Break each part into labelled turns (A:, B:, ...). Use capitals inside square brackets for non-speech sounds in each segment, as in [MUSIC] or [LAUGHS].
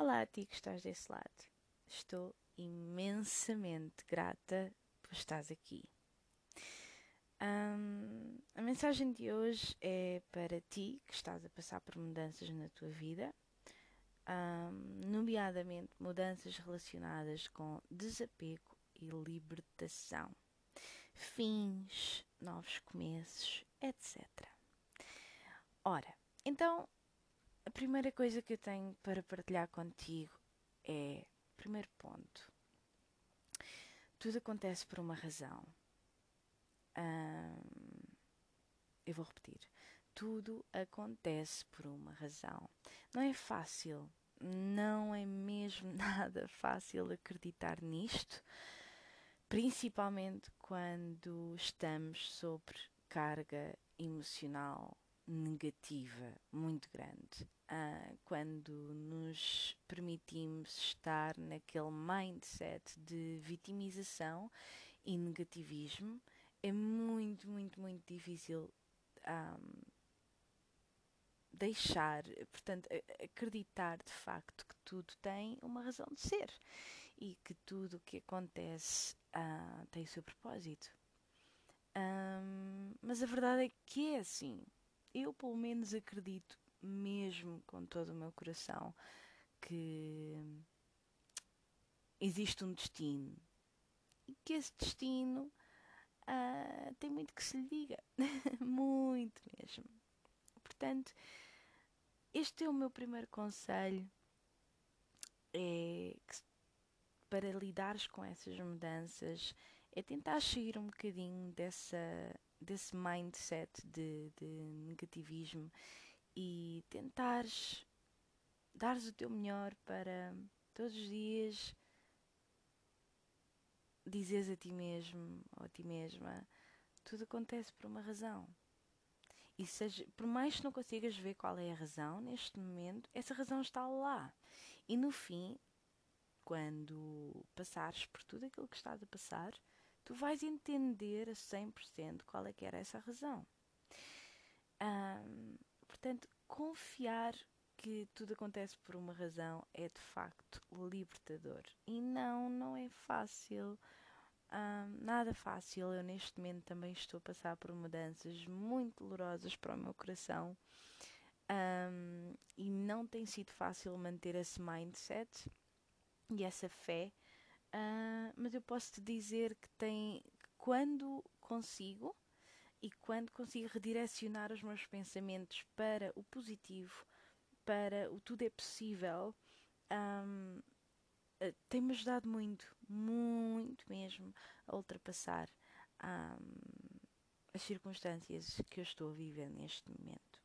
A: Olá a ti que estás desse lado. Estou imensamente grata por estás aqui. Um, a mensagem de hoje é para ti que estás a passar por mudanças na tua vida, um, nomeadamente mudanças relacionadas com desapego e libertação, fins, novos começos, etc. Ora, então a primeira coisa que eu tenho para partilhar contigo é, primeiro ponto, tudo acontece por uma razão. Hum, eu vou repetir. Tudo acontece por uma razão. Não é fácil, não é mesmo [LAUGHS] nada fácil acreditar nisto, principalmente quando estamos sobre carga emocional negativa muito grande. Uh, quando nos permitimos estar naquele mindset de vitimização e negativismo, é muito, muito, muito difícil um, deixar, portanto, acreditar de facto que tudo tem uma razão de ser e que tudo o que acontece uh, tem o seu propósito. Um, mas a verdade é que é assim eu pelo menos acredito mesmo com todo o meu coração que existe um destino e que esse destino uh, tem muito que se lhe diga, [LAUGHS] muito mesmo. Portanto, este é o meu primeiro conselho é que para lidares com essas mudanças é tentar sair um bocadinho dessa desse mindset de, de negativismo e tentares dares o teu melhor para todos os dias dizeres a ti mesmo ou a ti mesma tudo acontece por uma razão. E seja, por mais que não consigas ver qual é a razão neste momento, essa razão está lá. E no fim, quando passares por tudo aquilo que estás a passar, tu vais entender a 100% qual é que era essa razão. Um, portanto, confiar que tudo acontece por uma razão é de facto libertador. E não, não é fácil. Nada fácil. Eu neste momento também estou a passar por mudanças muito dolorosas para o meu coração. E não tem sido fácil manter esse mindset e essa fé Uh, mas eu posso te dizer que tem quando consigo e quando consigo redirecionar os meus pensamentos para o positivo, para o tudo é possível, um, ah, tem-me ajudado muito, muito mesmo, a ultrapassar um, as circunstâncias que eu estou a viver neste momento.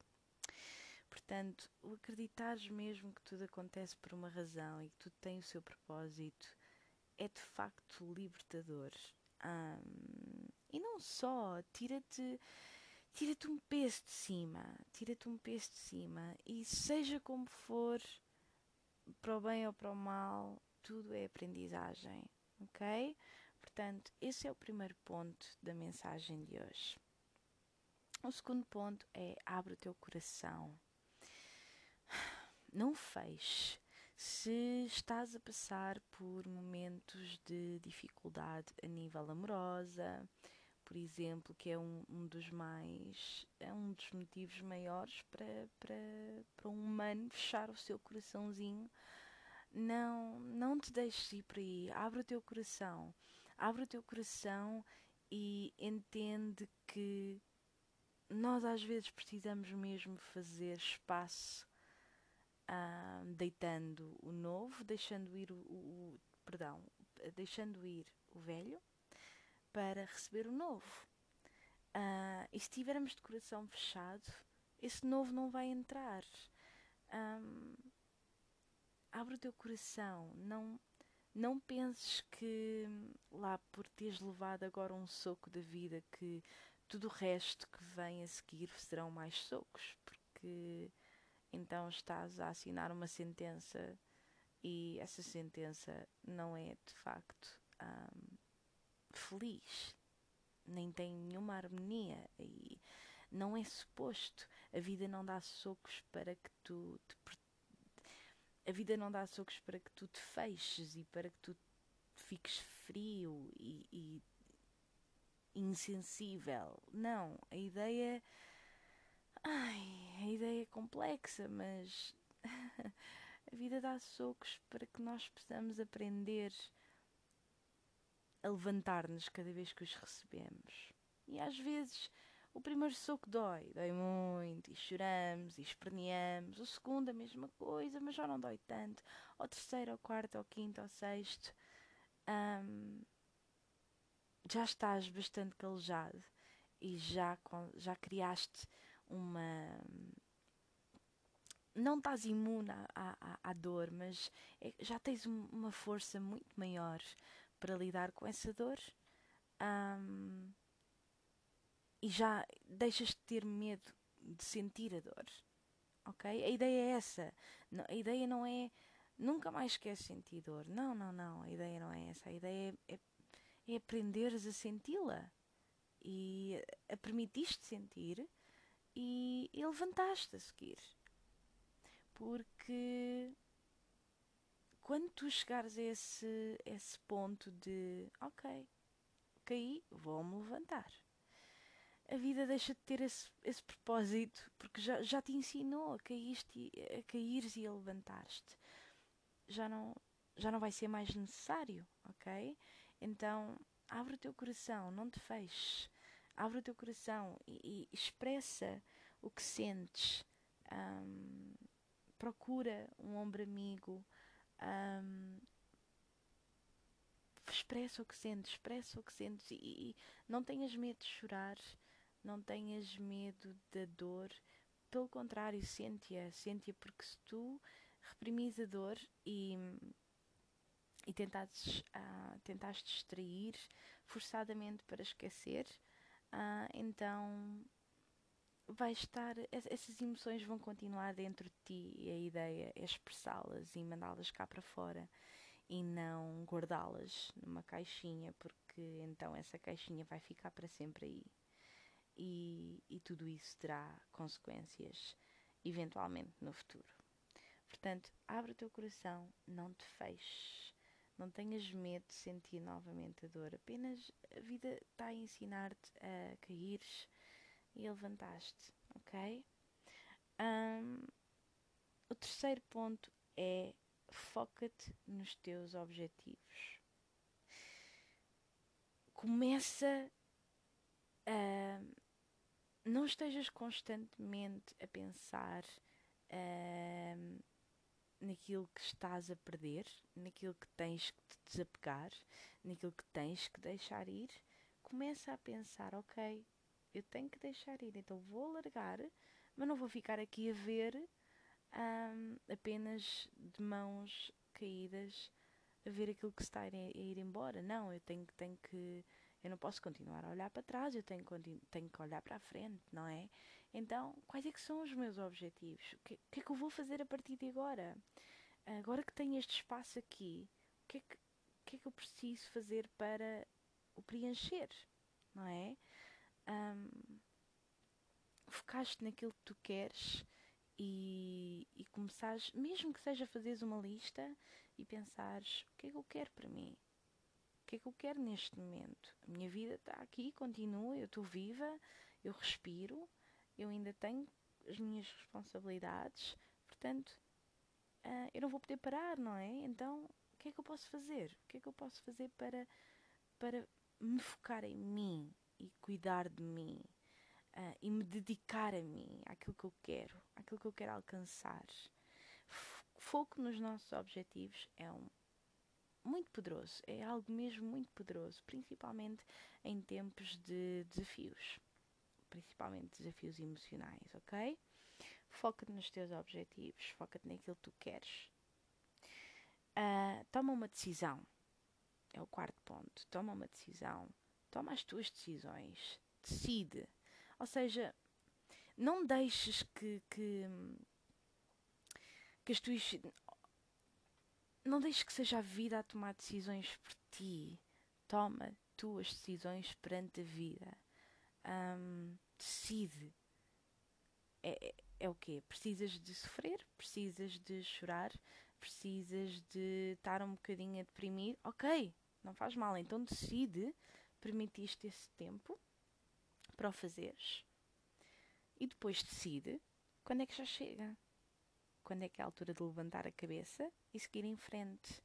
A: Portanto, o acreditares mesmo que tudo acontece por uma razão e que tudo tem o seu propósito é de facto libertador. Um, e não só, tira-te tira-te um peso de cima, tira-te um peso de cima e seja como for, para o bem ou para o mal, tudo é aprendizagem, ok? Portanto, esse é o primeiro ponto da mensagem de hoje. O segundo ponto é abre o teu coração. Não feche se estás a passar por momentos de dificuldade a nível amorosa, por exemplo, que é um, um dos mais é um dos motivos maiores para, para, para um humano fechar o seu coraçãozinho. Não, não te deixes ir por aí, abre o teu coração, abre o teu coração e entende que nós às vezes precisamos mesmo fazer espaço uh, deitando o novo, deixando ir o, o, perdão, deixando ir o velho para receber o novo. Uh, e se tivermos de coração fechado, esse novo não vai entrar. Um, abre o teu coração, não não penses que lá por teres levado agora um soco da vida que tudo o resto que vem a seguir serão mais socos, porque então estás a assinar uma sentença e essa sentença não é de facto um, feliz, nem tem nenhuma harmonia e não é suposto. A vida não dá socos para que tu te a vida não dá socos para que tu te feches e para que tu fiques frio e, e insensível. Não, a ideia. Ai, a ideia é complexa, mas [LAUGHS] a vida dá socos para que nós possamos aprender a levantar-nos cada vez que os recebemos. E às vezes o primeiro soco dói, dói muito, e choramos, e esperneamos. O segundo, a mesma coisa, mas já não dói tanto. O terceiro, o quarto, o quinto, o sexto, um, já estás bastante calejado e já, já criaste uma. Não estás imune à, à, à dor, mas é, já tens uma força muito maior para lidar com essa dor. Um, e já deixas de ter medo de sentir a dor. Ok? A ideia é essa. A ideia não é nunca mais queres sentir dor. Não, não, não. A ideia não é essa. A ideia é, é, é aprenderes a senti-la e a permitiste sentir e, e levantaste a seguir. Porque quando tu chegares a esse, esse ponto de ok, caí, vou-me levantar a vida deixa de ter esse, esse propósito, porque já, já te ensinou a, caíste, a caíres e a levantar-te. Já não, já não vai ser mais necessário, ok? Então, abre o teu coração, não te feches. Abre o teu coração e, e expressa o que sentes. Um, procura um ombro amigo. Um, expressa o que sentes, expressa o que sentes e, e não tenhas medo de chorar não tenhas medo da dor, pelo contrário, sente-a, sente-a, porque se tu reprimis a dor e, e tentasses, uh, tentaste distrair forçadamente para esquecer, uh, então vai estar, essas emoções vão continuar dentro de ti e a ideia é expressá-las e mandá-las cá para fora e não guardá-las numa caixinha, porque então essa caixinha vai ficar para sempre aí. E, e tudo isso terá consequências eventualmente no futuro. Portanto, abre o teu coração, não te feches, não tenhas medo de sentir novamente a dor, apenas a vida está a ensinar-te a caíres e a levantar-te, ok? Um, o terceiro ponto é foca-te nos teus objetivos. Começa a não estejas constantemente a pensar naquilo que estás a perder, naquilo que tens que te desapegar, naquilo que tens que deixar ir. Começa a pensar, ok, eu tenho que deixar ir, então vou largar, mas não vou ficar aqui a ver um, apenas de mãos caídas a ver aquilo que está a ir, embora. Não, eu tenho, tenho que eu não posso continuar a olhar para trás, eu tenho, tenho que olhar para a frente, não é? Então, quais é que são os meus objetivos? O que, que é que eu vou fazer a partir de agora? Agora que tenho este espaço aqui, o que é que, que, é que eu preciso fazer para o preencher, não é? Um, focaste naquilo que tu queres e, e começares, mesmo que seja fazeres uma lista e pensares o que é que eu quero para mim, o que é que eu quero neste momento? A minha vida está aqui, continua, eu estou viva, eu respiro, eu ainda tenho as minhas responsabilidades, portanto, uh, eu não vou poder parar, não é? Então, o que é que eu posso fazer? O que é que eu posso fazer para, para me focar em mim e cuidar de mim? Uh, e me dedicar a mim, àquilo que eu quero, àquilo que eu quero alcançar. Foco nos nossos objetivos é um muito poderoso, é algo mesmo muito poderoso, principalmente em tempos de desafios, principalmente desafios emocionais, ok? Foca-te nos teus objetivos, foca-te naquilo que tu queres. Uh, toma uma decisão, é o quarto ponto. Toma uma decisão, toma as tuas decisões, decide. Ou seja, não deixes que, que, que as tuas não deixes que seja a vida a tomar decisões por ti. Toma tuas decisões perante a vida. Um, decide. É, é, é o quê? Precisas de sofrer? Precisas de chorar? precisas de estar um bocadinho a deprimir, ok, não faz mal, então decide, permitiste esse tempo para o fazeres e depois decide quando é que já chega, quando é que é a altura de levantar a cabeça e seguir em frente.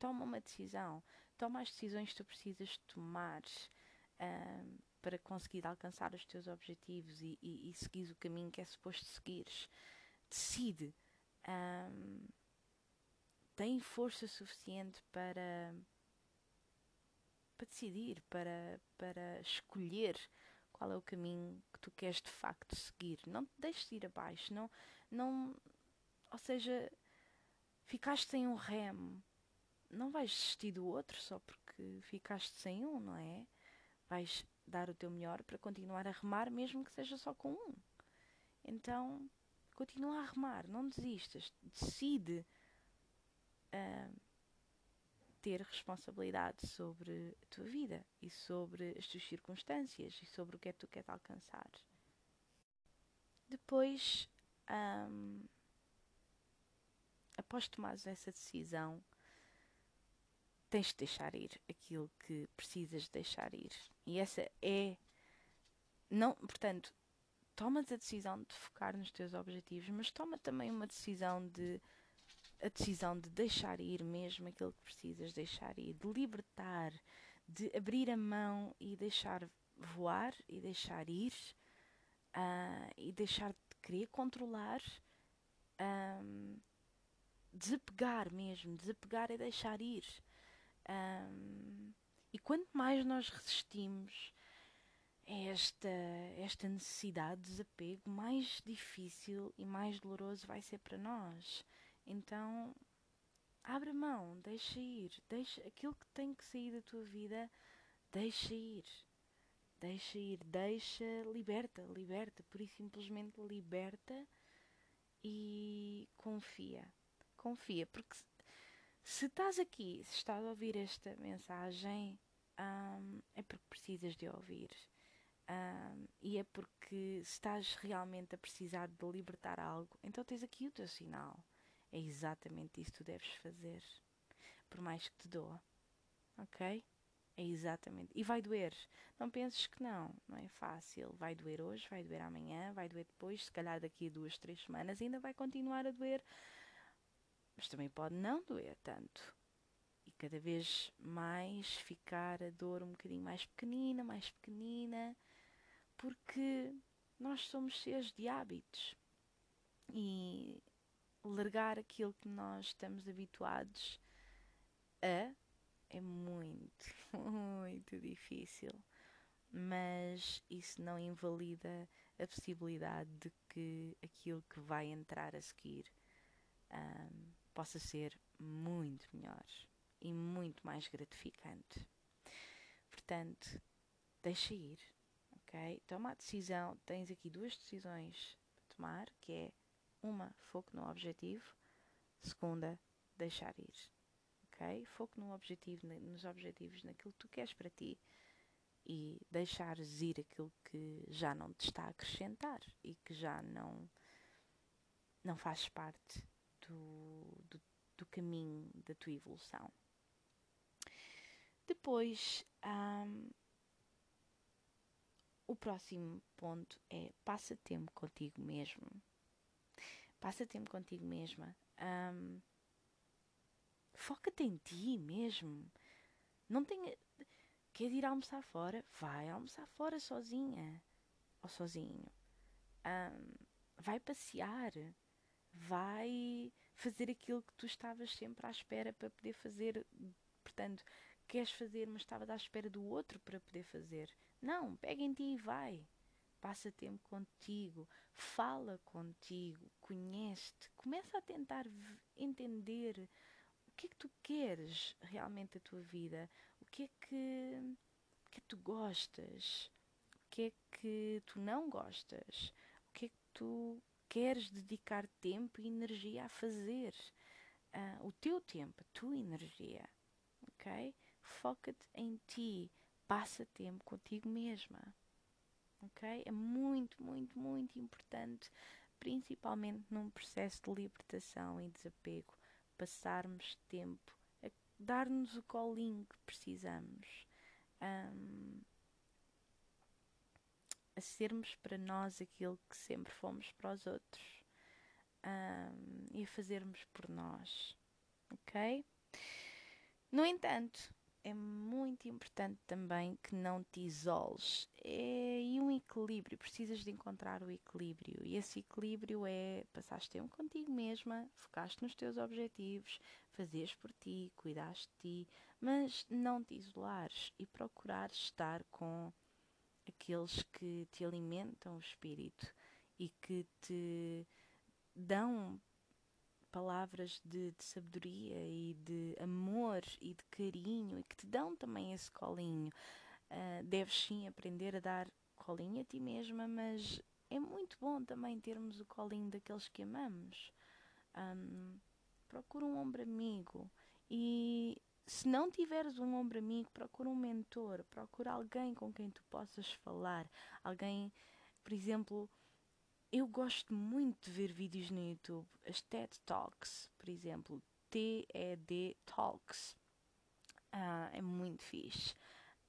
A: Toma uma decisão, toma as decisões que tu precisas tomar um, para conseguir alcançar os teus objetivos e, e, e seguir o caminho que é suposto seguires. Decide. Um, tem força suficiente para, para decidir, para, para escolher qual é o caminho que tu queres de facto seguir. Não te deixes ir abaixo, não, não, ou seja, ficaste sem um remo, não vais desistir do outro só porque ficaste sem um, não é? Vais dar o teu melhor para continuar a remar, mesmo que seja só com um. Então, continua a remar, não desistas, decide uh, ter responsabilidade sobre a tua vida e sobre as tuas circunstâncias e sobre o que é que tu queres alcançar. Depois, um, após tomares essa decisão, tens de deixar ir aquilo que precisas deixar ir. E essa é. Não, portanto, tomas a decisão de focar nos teus objetivos, mas toma também uma decisão de a decisão de deixar ir mesmo aquilo que precisas deixar ir, de libertar, de abrir a mão e deixar voar e deixar ir uh, e deixar de querer controlar, um, desapegar mesmo, desapegar e deixar ir. Um, e quanto mais nós resistimos a esta, esta necessidade de desapego, mais difícil e mais doloroso vai ser para nós. Então, abre mão, deixa ir, deixa aquilo que tem que sair da tua vida, deixa ir. Deixa ir, deixa, liberta, liberta, por e simplesmente liberta e confia. Confia, porque se estás aqui, se estás a ouvir esta mensagem, um, é porque precisas de ouvir. Um, e é porque se estás realmente a precisar de libertar algo, então tens aqui o teu sinal. É exatamente isso que tu deves fazer. Por mais que te doa. Ok? É exatamente. E vai doer. Não penses que não. Não é fácil. Vai doer hoje, vai doer amanhã, vai doer depois. Se calhar daqui a duas, três semanas ainda vai continuar a doer. Mas também pode não doer tanto. E cada vez mais ficar a dor um bocadinho mais pequenina, mais pequenina. Porque nós somos seres de hábitos. E largar aquilo que nós estamos habituados a é muito, [LAUGHS] muito difícil. Mas isso não invalida a possibilidade de que aquilo que vai entrar a seguir um, possa ser muito melhor e muito mais gratificante. Portanto, deixa ir, ok? Toma a decisão. Tens aqui duas decisões para tomar, que é uma, foco no objetivo. Segunda, deixar ir. Ok? Foco no objetivo, nos objetivos, naquilo que tu queres para ti. E deixares ir aquilo que já não te está a acrescentar e que já não, não faz parte do, do, do caminho da tua evolução. Depois, um, o próximo ponto é passa tempo contigo mesmo. Passa tempo contigo mesma. Um, Foca-te em ti mesmo. Não tenha. Quer ir almoçar fora? Vai almoçar fora sozinha. Ou sozinho. Um, vai passear. Vai fazer aquilo que tu estavas sempre à espera para poder fazer. Portanto, queres fazer, mas estavas à espera do outro para poder fazer. Não, pega em ti e vai passa tempo contigo, fala contigo, conhece-te, começa a tentar entender o que é que tu queres realmente da tua vida, o que é que, o é que tu gostas, o que é que tu não gostas, o que é que tu queres dedicar tempo e energia a fazer. Uh, o teu tempo, a tua energia, ok? Foca-te em ti, passa tempo contigo mesma ok? É muito, muito, muito importante, principalmente num processo de libertação e desapego. passarmos tempo a dar-nos o colinho que precisamos, um, a sermos para nós aquilo que sempre fomos para os outros um, e a fazermos por nós, ok? No entanto, é muito importante também que não te isoles. É aí um equilíbrio, precisas de encontrar o equilíbrio. E esse equilíbrio é passares tempo contigo mesma, focaste nos teus objetivos, fazeres por ti, cuidaste de ti, mas não te isolares e procurares estar com aqueles que te alimentam o espírito e que te dão palavras de, de, sabedoria e de amor e de carinho e que te dão também esse colinho. Uh, deves sim aprender a dar colinho a ti mesma, mas é muito bom também termos o colinho daqueles que amamos. Um, procura um ombro amigo e se não tiveres um ombro amigo, procura um mentor, procura alguém com quem tu possas falar, alguém, por exemplo, eu gosto muito de ver vídeos no YouTube, as TED Talks, por exemplo, TED Talks. Uh, é muito fixe.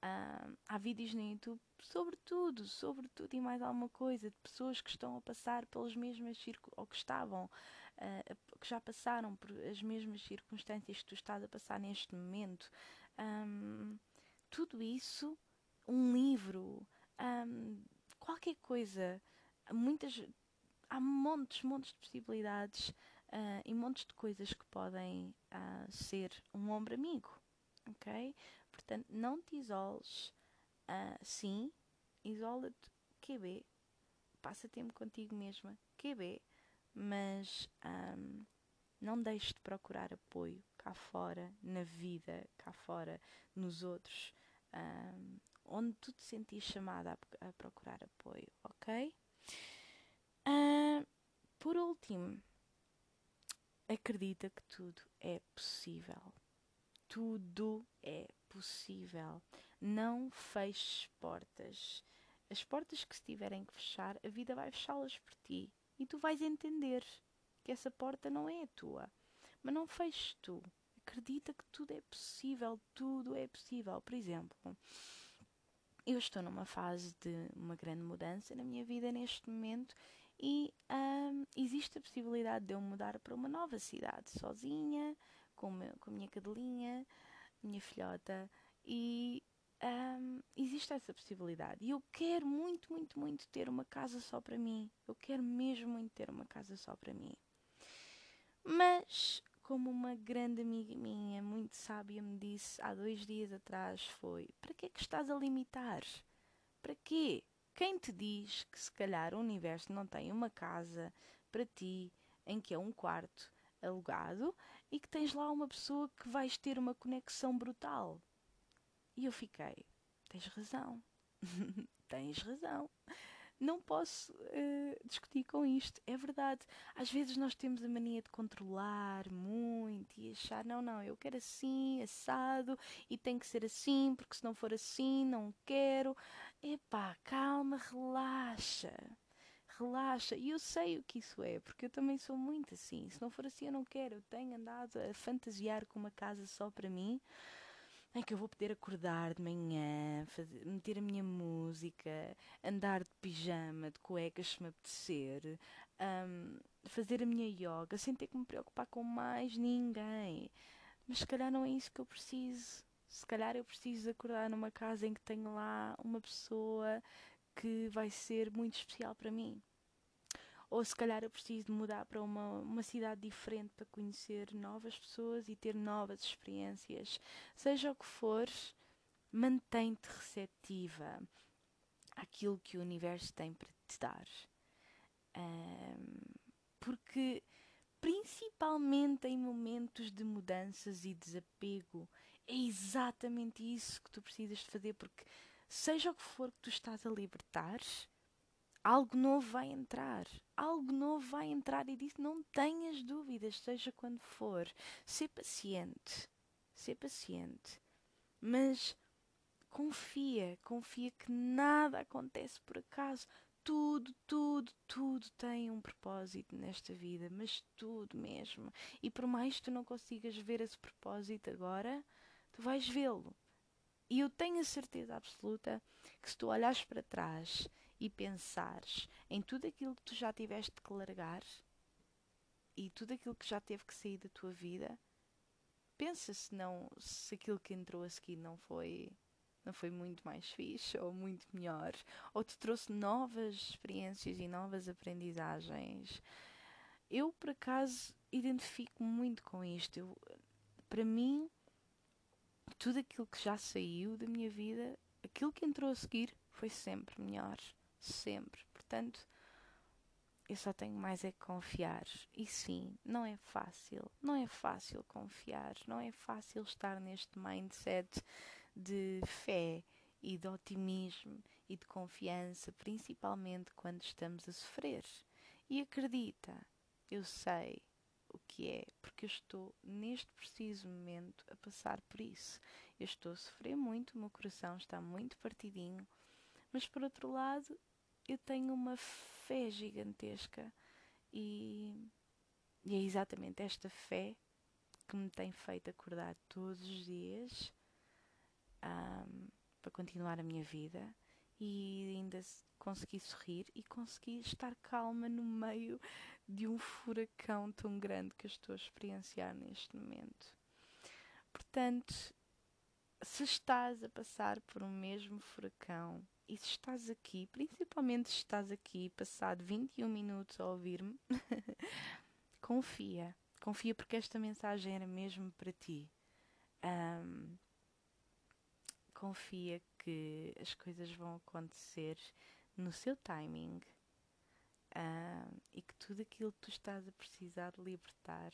A: Uh, há vídeos no YouTube sobre tudo, sobre tudo e mais alguma coisa, de pessoas que estão a passar pelas mesmas circunstâncias, ou que estavam, uh, que já passaram por as mesmas circunstâncias que tu estás a passar neste momento. Um, tudo isso, um livro, um, qualquer coisa muitas há montes, montes de possibilidades uh, e montes de coisas que podem uh, ser um ombro amigo, ok? Portanto, não te isoles, uh, sim, isola-te, QB, passa tempo contigo mesma, QB, mas um, não deixes de procurar apoio cá fora, na vida, cá fora, nos outros, um, onde tu te sentis chamada a, a procurar apoio, ok? Uh, por último, acredita que tudo é possível. Tudo é possível. Não feches portas. As portas que se tiverem que fechar, a vida vai fechá-las por ti. E tu vais entender que essa porta não é a tua. Mas não feches tu. Acredita que tudo é possível. Tudo é possível. Por exemplo, eu estou numa fase de uma grande mudança na minha vida neste momento e um, existe a possibilidade de eu mudar para uma nova cidade, sozinha, com, meu, com a minha cadelinha, minha filhota, e um, existe essa possibilidade. E eu quero muito, muito, muito ter uma casa só para mim. Eu quero mesmo muito ter uma casa só para mim. Mas, como uma grande amiga minha, muito sábia, me disse há dois dias atrás, foi: para que é que estás a limitar? Para quê? Quem te diz que se calhar o universo não tem uma casa para ti em que é um quarto alugado e que tens lá uma pessoa que vais ter uma conexão brutal? E eu fiquei, tens razão, [LAUGHS] tens razão não posso uh, discutir com isto. É verdade. Às vezes nós temos a mania de controlar muito e achar, não, não, eu quero assim, assado, e tem que ser assim, porque se não for assim, não quero. Epá, calma, relaxa. Relaxa. E eu sei o que isso é, porque eu também sou muito assim. Se não for assim, eu não quero. Eu tenho andado a fantasiar com uma casa só para mim em que eu vou poder acordar de manhã, fazer, meter a minha música, andar de pijama, de cuecas se me apetecer, um, fazer a minha yoga sem ter que me preocupar com mais ninguém. Mas se calhar não é isso que eu preciso. Se calhar eu preciso acordar numa casa em que tenho lá uma pessoa que vai ser muito especial para mim ou se calhar eu preciso de mudar para uma, uma cidade diferente para conhecer novas pessoas e ter novas experiências. Seja o que for, mantém-te receptiva àquilo que o universo tem para te dar. Um, porque, principalmente em momentos de mudanças e desapego, é exatamente isso que tu precisas de fazer, porque seja o que for que tu estás a libertar, algo novo vai entrar. Algo novo vai entrar e disse: não tenhas dúvidas, seja quando for. Ser paciente. Ser paciente. Mas confia, confia que nada acontece por acaso. tudo, tudo, tudo tem um propósito nesta vida, mas tudo mesmo. E por mais que tu não consigas ver esse propósito agora, tu vais vê-lo. E eu tenho a certeza absoluta que se tu olhares para trás e pensares em tudo aquilo que tu já tiveste que largar e tudo aquilo que já teve que sair da tua vida, pensa se não se aquilo que entrou a seguir não foi não foi muito mais fixe ou muito melhor, ou te trouxe novas experiências e novas aprendizagens. Eu, por acaso, identifico muito com isto. Eu, para mim, tudo aquilo que já saiu da minha vida, aquilo que entrou a seguir, foi sempre melhor. Sempre. Portanto, eu só tenho mais é que confiar. E sim, não é fácil. Não é fácil confiar. Não é fácil estar neste mindset de fé e de otimismo e de confiança, principalmente quando estamos a sofrer. E acredita, eu sei o que é, porque eu estou neste preciso momento a passar por isso. Eu estou a sofrer muito, o meu coração está muito partidinho, mas por outro lado, eu tenho uma fé gigantesca e, e é exatamente esta fé que me tem feito acordar todos os dias um, para continuar a minha vida e ainda consegui sorrir e consegui estar calma no meio de um furacão tão grande que eu estou a experienciar neste momento. Portanto, se estás a passar por um mesmo furacão e se estás aqui, principalmente se estás aqui passado 21 minutos a ouvir-me, [LAUGHS] confia. Confia porque esta mensagem era mesmo para ti. Um, confia que as coisas vão acontecer no seu timing uh, e que tudo aquilo que tu estás a precisar de libertar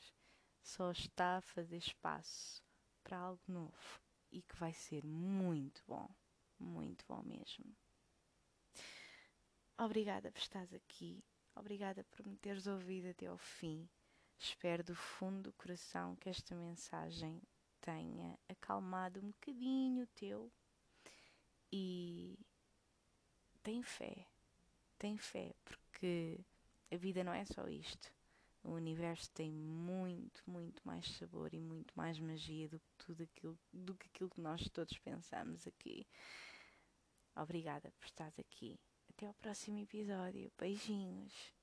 A: só está a fazer espaço para algo novo e que vai ser muito bom, muito bom mesmo. Obrigada por estares aqui, obrigada por me teres ouvido até ao fim. Espero do fundo do coração que esta mensagem tenha acalmado um bocadinho o teu e tem fé, tem fé, porque a vida não é só isto. O universo tem muito, muito mais sabor e muito mais magia do que tudo aquilo, do que aquilo que nós todos pensamos aqui. Obrigada por estar aqui. Até ao próximo episódio. Beijinhos.